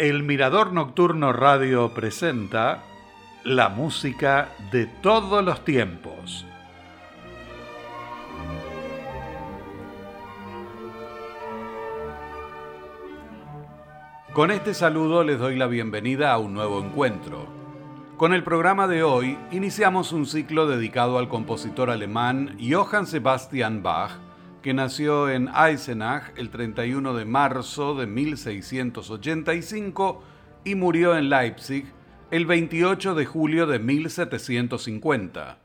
El Mirador Nocturno Radio presenta la música de todos los tiempos. Con este saludo les doy la bienvenida a un nuevo encuentro. Con el programa de hoy iniciamos un ciclo dedicado al compositor alemán Johann Sebastian Bach, que nació en Eisenach el 31 de marzo de 1685 y murió en Leipzig el 28 de julio de 1750.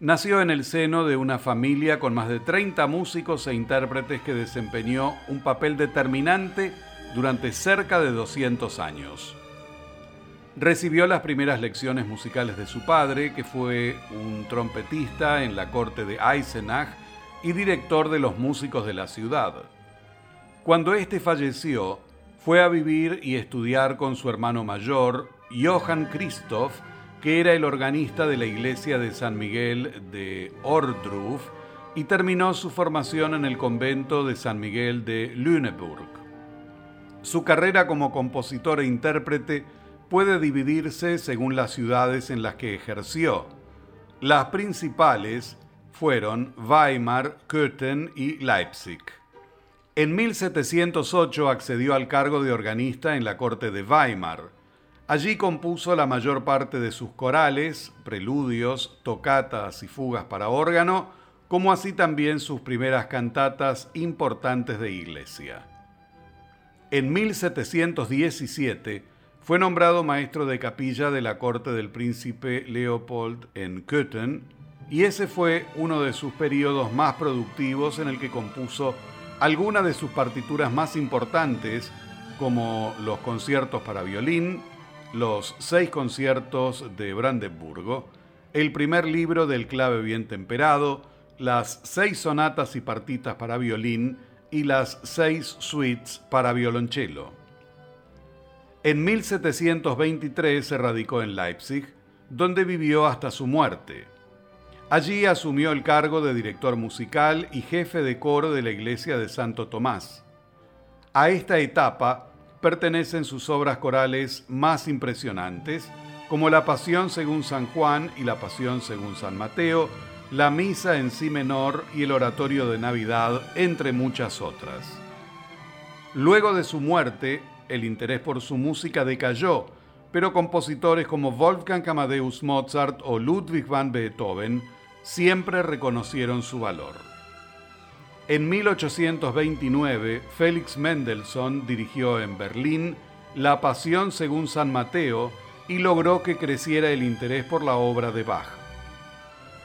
Nació en el seno de una familia con más de 30 músicos e intérpretes que desempeñó un papel determinante durante cerca de 200 años. Recibió las primeras lecciones musicales de su padre, que fue un trompetista en la corte de Eisenach y director de los músicos de la ciudad. Cuando éste falleció, fue a vivir y estudiar con su hermano mayor, Johann Christoph, que era el organista de la iglesia de San Miguel de Ordruf, y terminó su formación en el convento de San Miguel de Lüneburg. Su carrera como compositor e intérprete puede dividirse según las ciudades en las que ejerció. Las principales fueron Weimar, Köthen y Leipzig. En 1708 accedió al cargo de organista en la corte de Weimar. Allí compuso la mayor parte de sus corales, preludios, tocatas y fugas para órgano, como así también sus primeras cantatas importantes de iglesia. En 1717 fue nombrado maestro de capilla de la corte del príncipe Leopold en Köthen y ese fue uno de sus periodos más productivos en el que compuso algunas de sus partituras más importantes, como los conciertos para violín, los seis conciertos de Brandenburgo, el primer libro del clave bien temperado, las seis sonatas y partitas para violín y las seis suites para violonchelo. En 1723 se radicó en Leipzig, donde vivió hasta su muerte. Allí asumió el cargo de director musical y jefe de coro de la iglesia de Santo Tomás. A esta etapa pertenecen sus obras corales más impresionantes, como la Pasión según San Juan y la Pasión según San Mateo, la Misa en sí menor y el Oratorio de Navidad, entre muchas otras. Luego de su muerte, el interés por su música decayó, pero compositores como Wolfgang Amadeus Mozart o Ludwig van Beethoven siempre reconocieron su valor. En 1829, Félix Mendelssohn dirigió en Berlín La Pasión según San Mateo y logró que creciera el interés por la obra de Bach.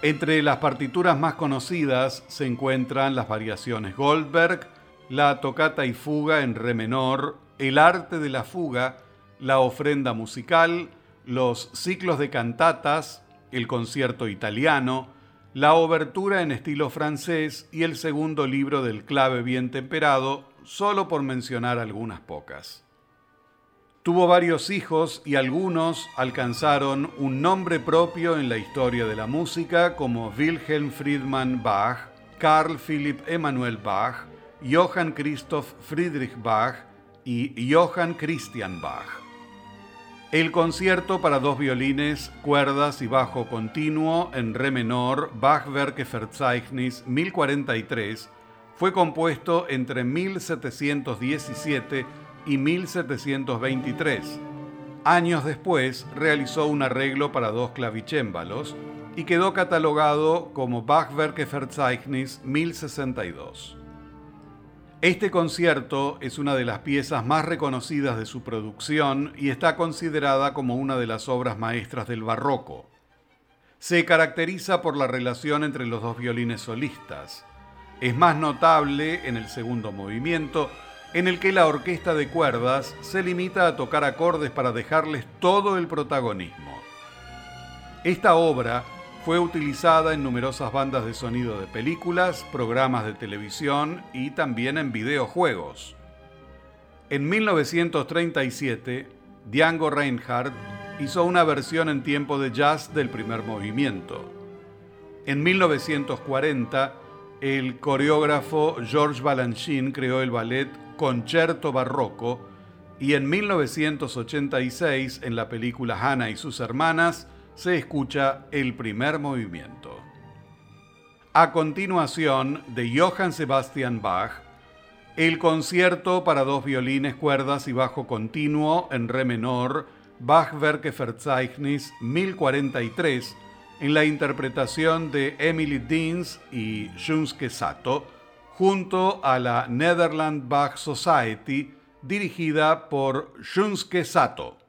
Entre las partituras más conocidas se encuentran las variaciones Goldberg, la tocata y fuga en re menor, el arte de la fuga, la ofrenda musical, los ciclos de cantatas, el concierto italiano, la obertura en estilo francés y el segundo libro del clave bien temperado, solo por mencionar algunas pocas. Tuvo varios hijos y algunos alcanzaron un nombre propio en la historia de la música como Wilhelm Friedmann Bach, Carl Philipp Emanuel Bach, Johann Christoph Friedrich Bach y Johann Christian Bach. El concierto para dos violines, cuerdas y bajo continuo en re menor, Bachwerke Verzeichnis 1043, fue compuesto entre 1717 y 1723. Años después realizó un arreglo para dos clavicémbalos y quedó catalogado como Bachwerke Verzeichnis 1062. Este concierto es una de las piezas más reconocidas de su producción y está considerada como una de las obras maestras del barroco. Se caracteriza por la relación entre los dos violines solistas. Es más notable en el segundo movimiento, en el que la orquesta de cuerdas se limita a tocar acordes para dejarles todo el protagonismo. Esta obra fue utilizada en numerosas bandas de sonido de películas, programas de televisión y también en videojuegos. En 1937, Django Reinhardt hizo una versión en tiempo de jazz del primer movimiento. En 1940, el coreógrafo Georges Balanchine creó el ballet Concerto Barroco, y en 1986, en la película Hannah y sus hermanas, se escucha el primer movimiento. A continuación, de Johann Sebastian Bach, el concierto para dos violines, cuerdas y bajo continuo en re menor, Bachwerke Verzeichnis 1043, en la interpretación de Emily Deans y Shunsuke Sato, junto a la Netherland Bach Society, dirigida por Shunsuke Sato.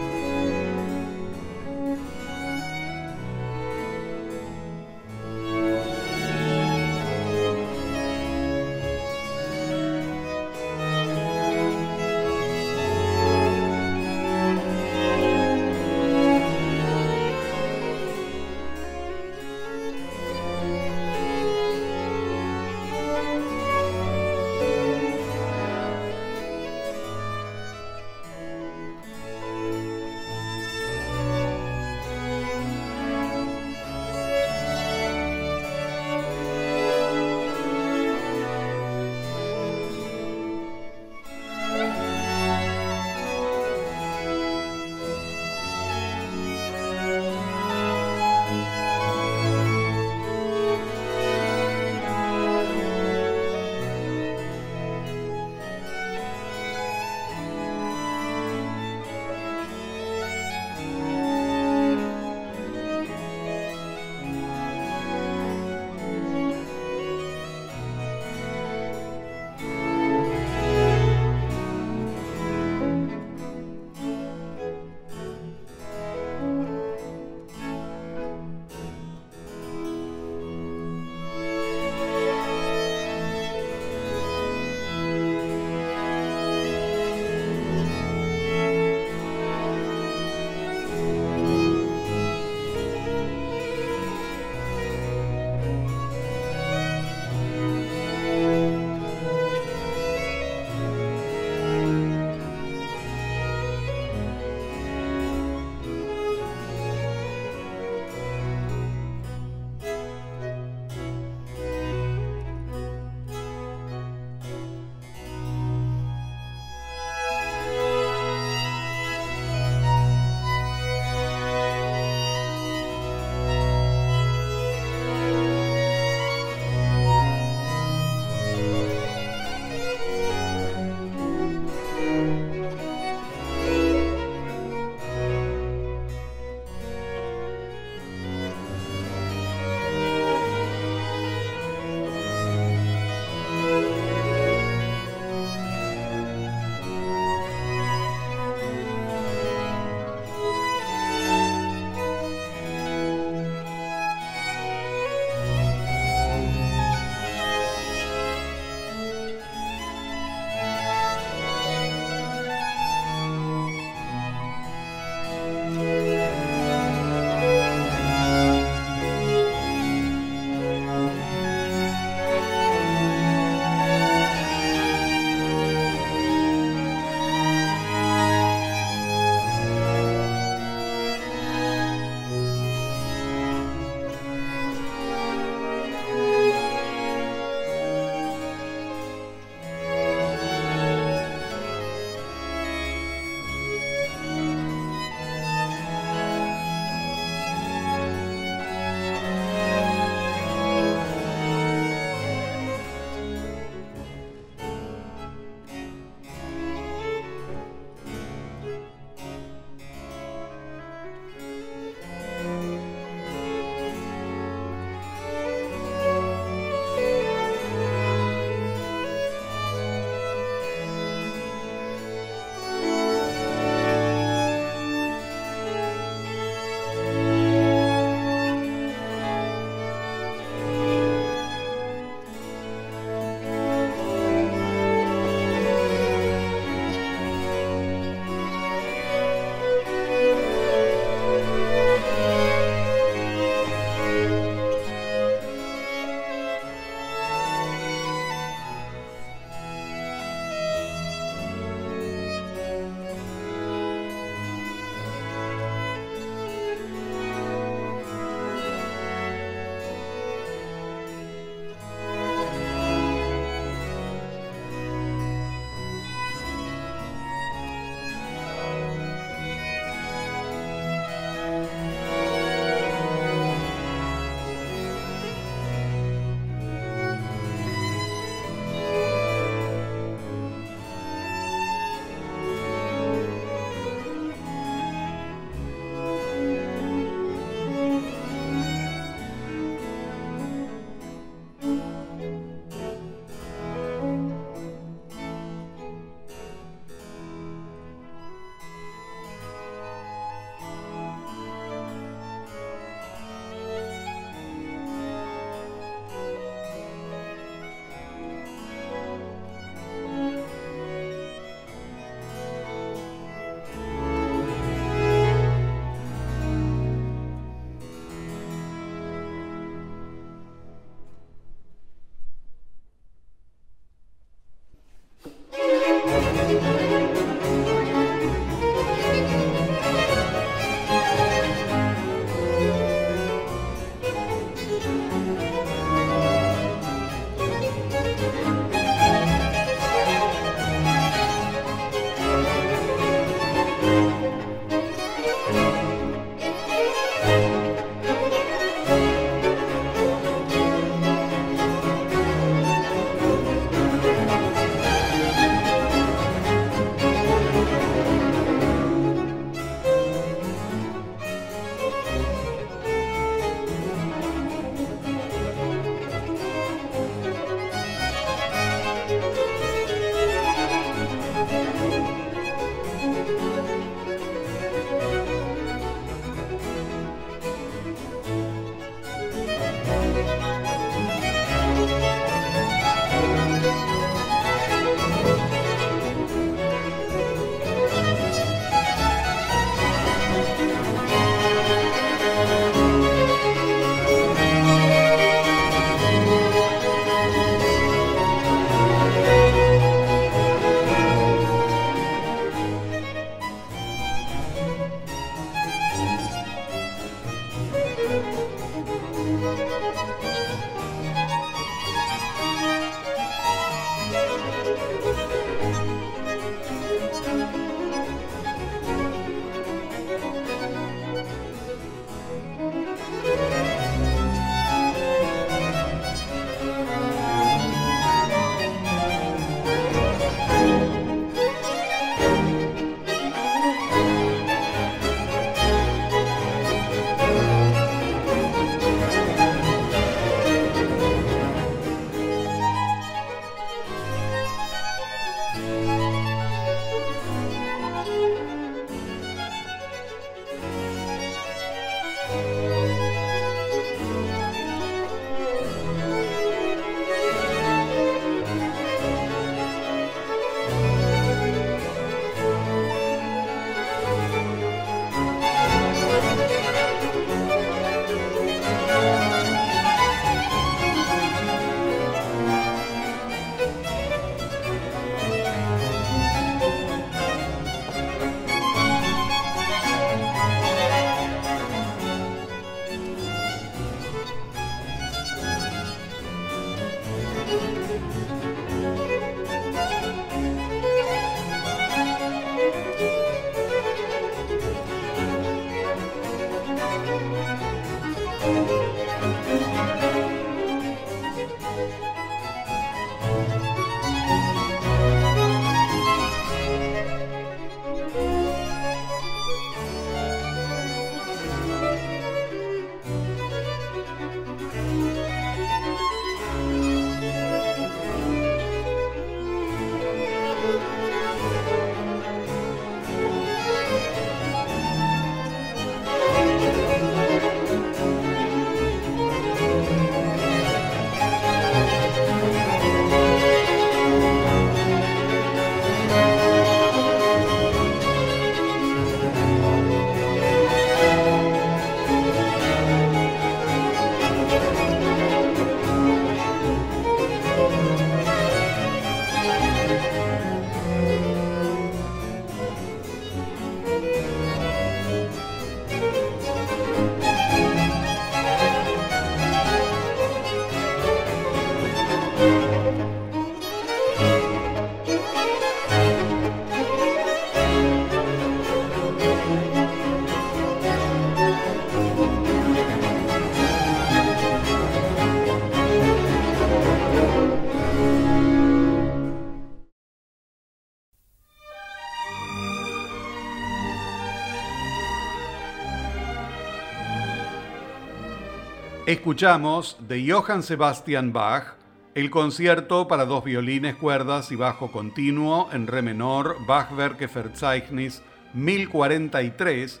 Escuchamos de Johann Sebastian Bach el concierto para dos violines, cuerdas y bajo continuo en re menor Bachwerke Verzeichnis 1043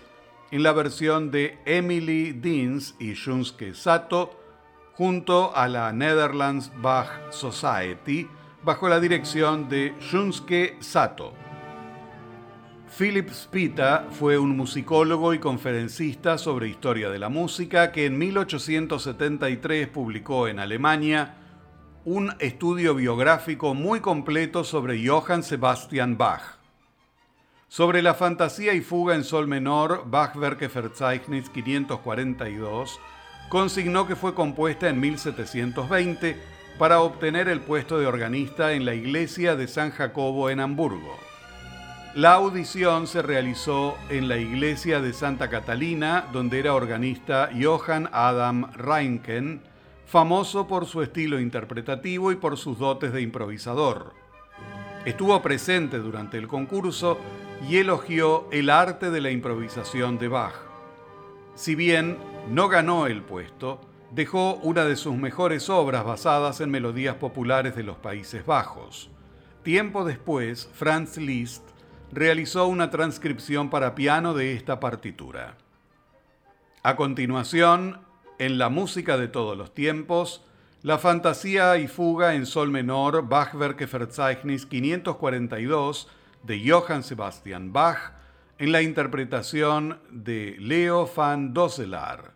en la versión de Emily Deans y Shunsuke Sato junto a la Netherlands Bach Society bajo la dirección de Shunsuke Sato. Philip Spita fue un musicólogo y conferencista sobre historia de la música que en 1873 publicó en Alemania un estudio biográfico muy completo sobre Johann Sebastian Bach. Sobre la fantasía y fuga en sol menor, Bachwerke Verzeichnis 542, consignó que fue compuesta en 1720 para obtener el puesto de organista en la iglesia de San Jacobo en Hamburgo. La audición se realizó en la iglesia de Santa Catalina, donde era organista Johann Adam Reinken, famoso por su estilo interpretativo y por sus dotes de improvisador. Estuvo presente durante el concurso y elogió el arte de la improvisación de Bach. Si bien no ganó el puesto, dejó una de sus mejores obras basadas en melodías populares de los Países Bajos. Tiempo después, Franz Liszt realizó una transcripción para piano de esta partitura. A continuación, en la música de todos los tiempos, la fantasía y fuga en sol menor Bachwerke Verzeichnis 542 de Johann Sebastian Bach en la interpretación de Leo van Dosselaar.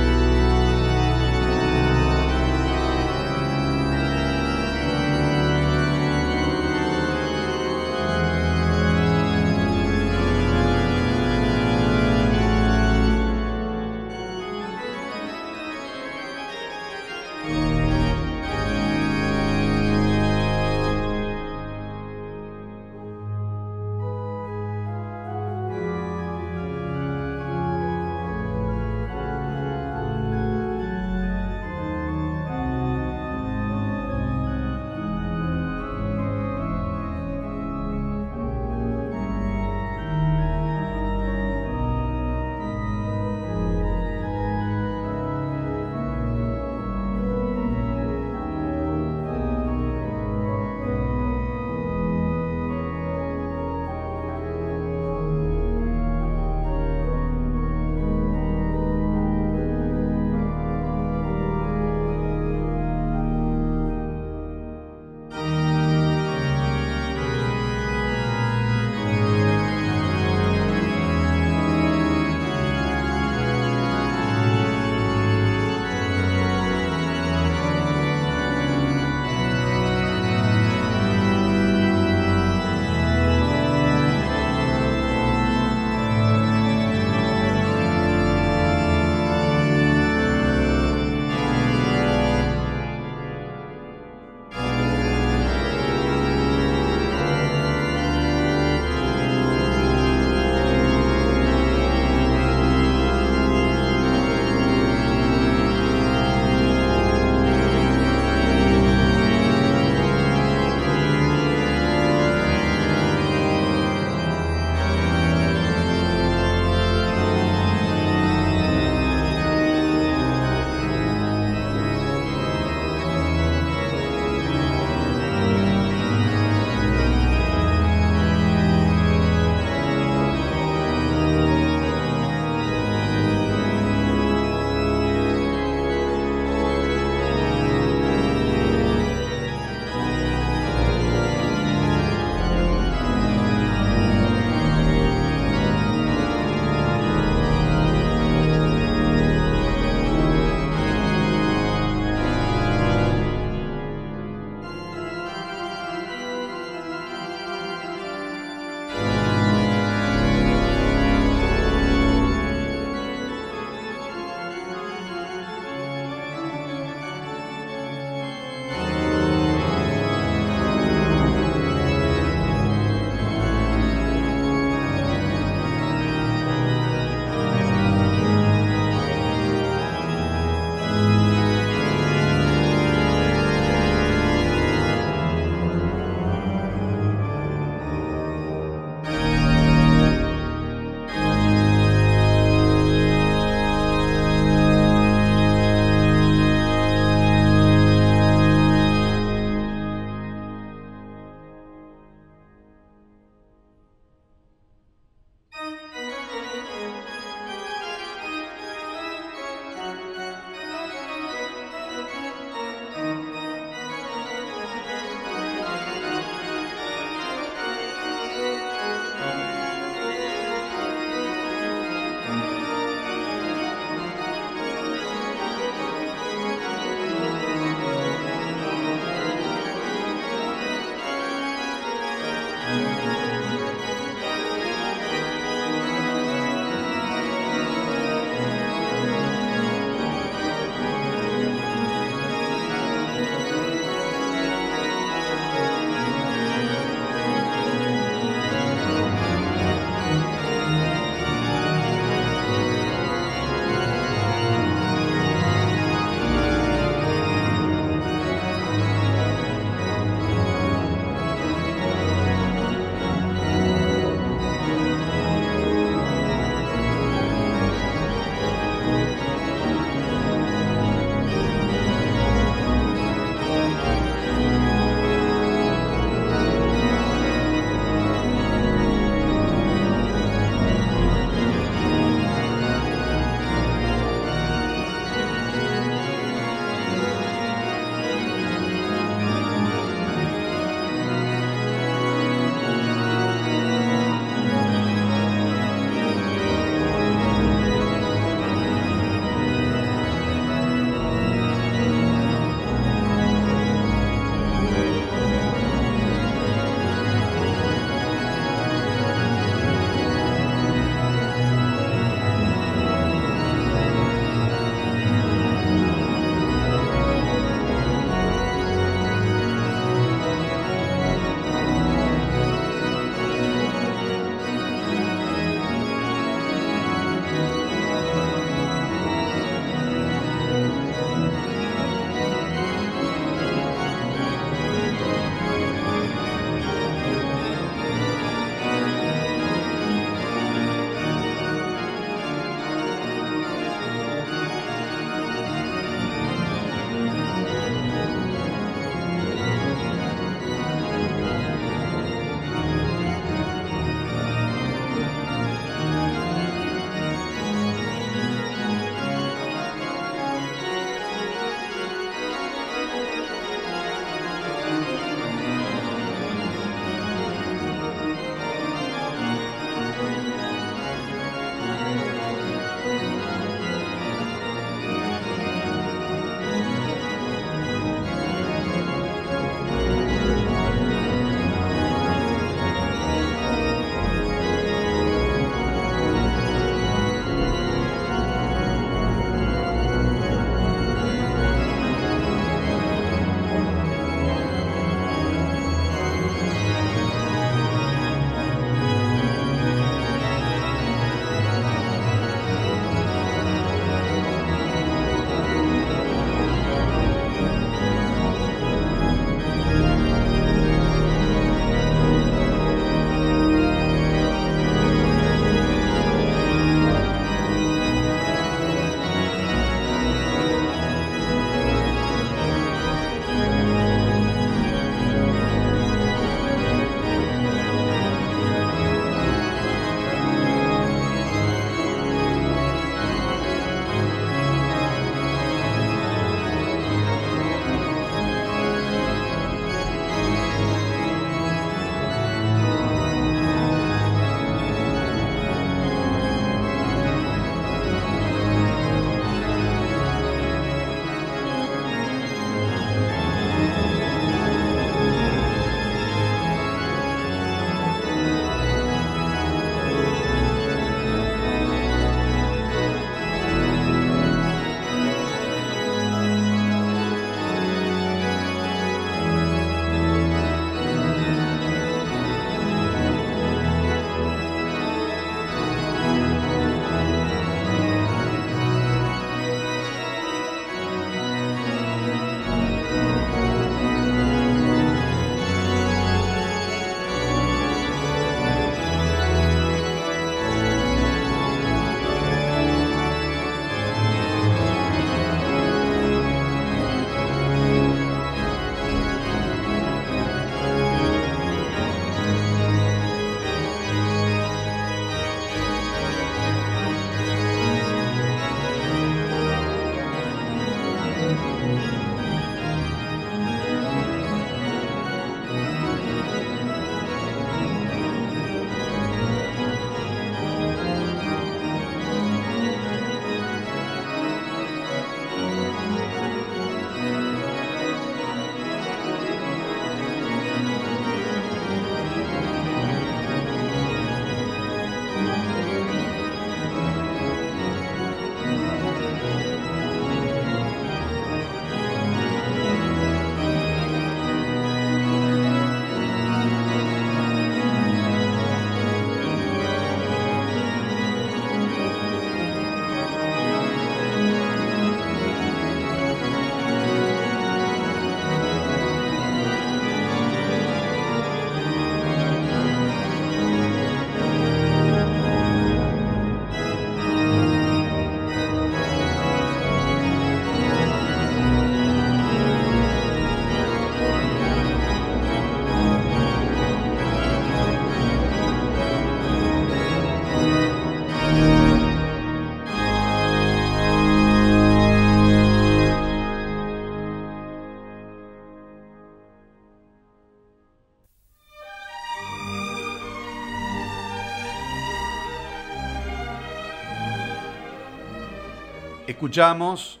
Escuchamos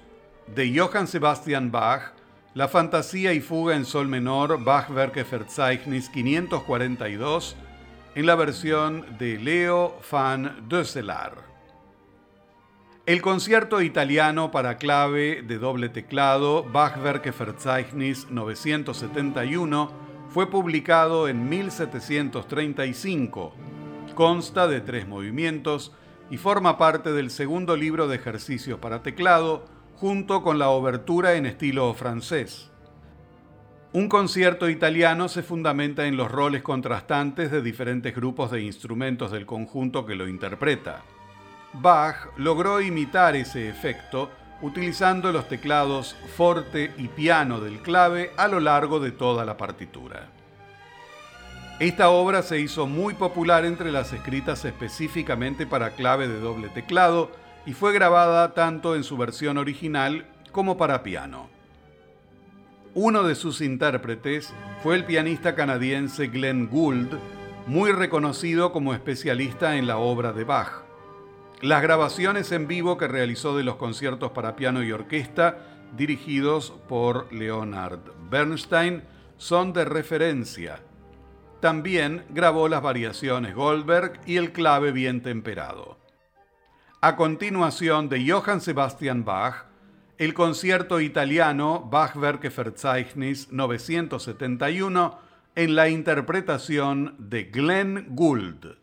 de Johann Sebastian Bach la fantasía y fuga en sol menor Bachwerke Verzeichnis 542 en la versión de Leo van Dösselar. El concierto italiano para clave de doble teclado Bachwerke Verzeichnis 971 fue publicado en 1735. Consta de tres movimientos y forma parte del segundo libro de ejercicios para teclado junto con la obertura en estilo francés. Un concierto italiano se fundamenta en los roles contrastantes de diferentes grupos de instrumentos del conjunto que lo interpreta. Bach logró imitar ese efecto utilizando los teclados forte y piano del clave a lo largo de toda la partitura. Esta obra se hizo muy popular entre las escritas específicamente para clave de doble teclado y fue grabada tanto en su versión original como para piano. Uno de sus intérpretes fue el pianista canadiense Glenn Gould, muy reconocido como especialista en la obra de Bach. Las grabaciones en vivo que realizó de los conciertos para piano y orquesta, dirigidos por Leonard Bernstein, son de referencia. También grabó las variaciones Goldberg y el clave bien temperado. A continuación de Johann Sebastian Bach, el concierto italiano Bachwerke Verzeichnis 971 en la interpretación de Glenn Gould.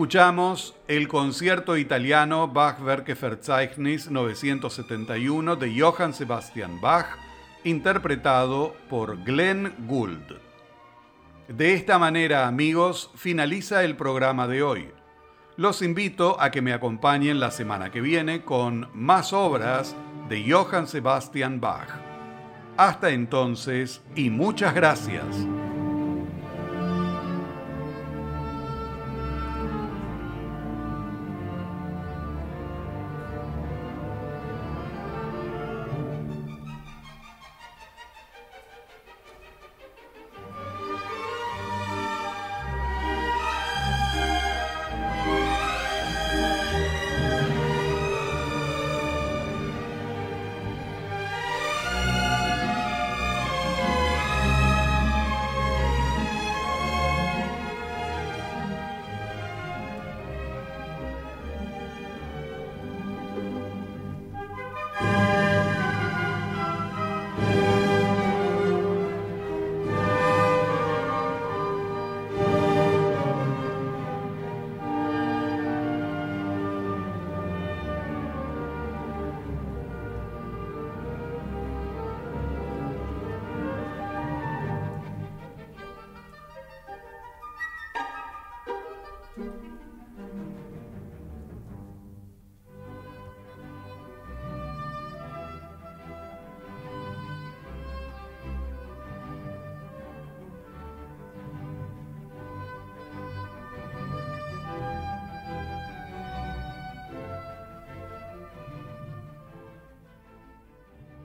Escuchamos el concierto italiano Bachwerke Verzeichnis 971 de Johann Sebastian Bach, interpretado por Glenn Gould. De esta manera, amigos, finaliza el programa de hoy. Los invito a que me acompañen la semana que viene con más obras de Johann Sebastian Bach. Hasta entonces y muchas gracias.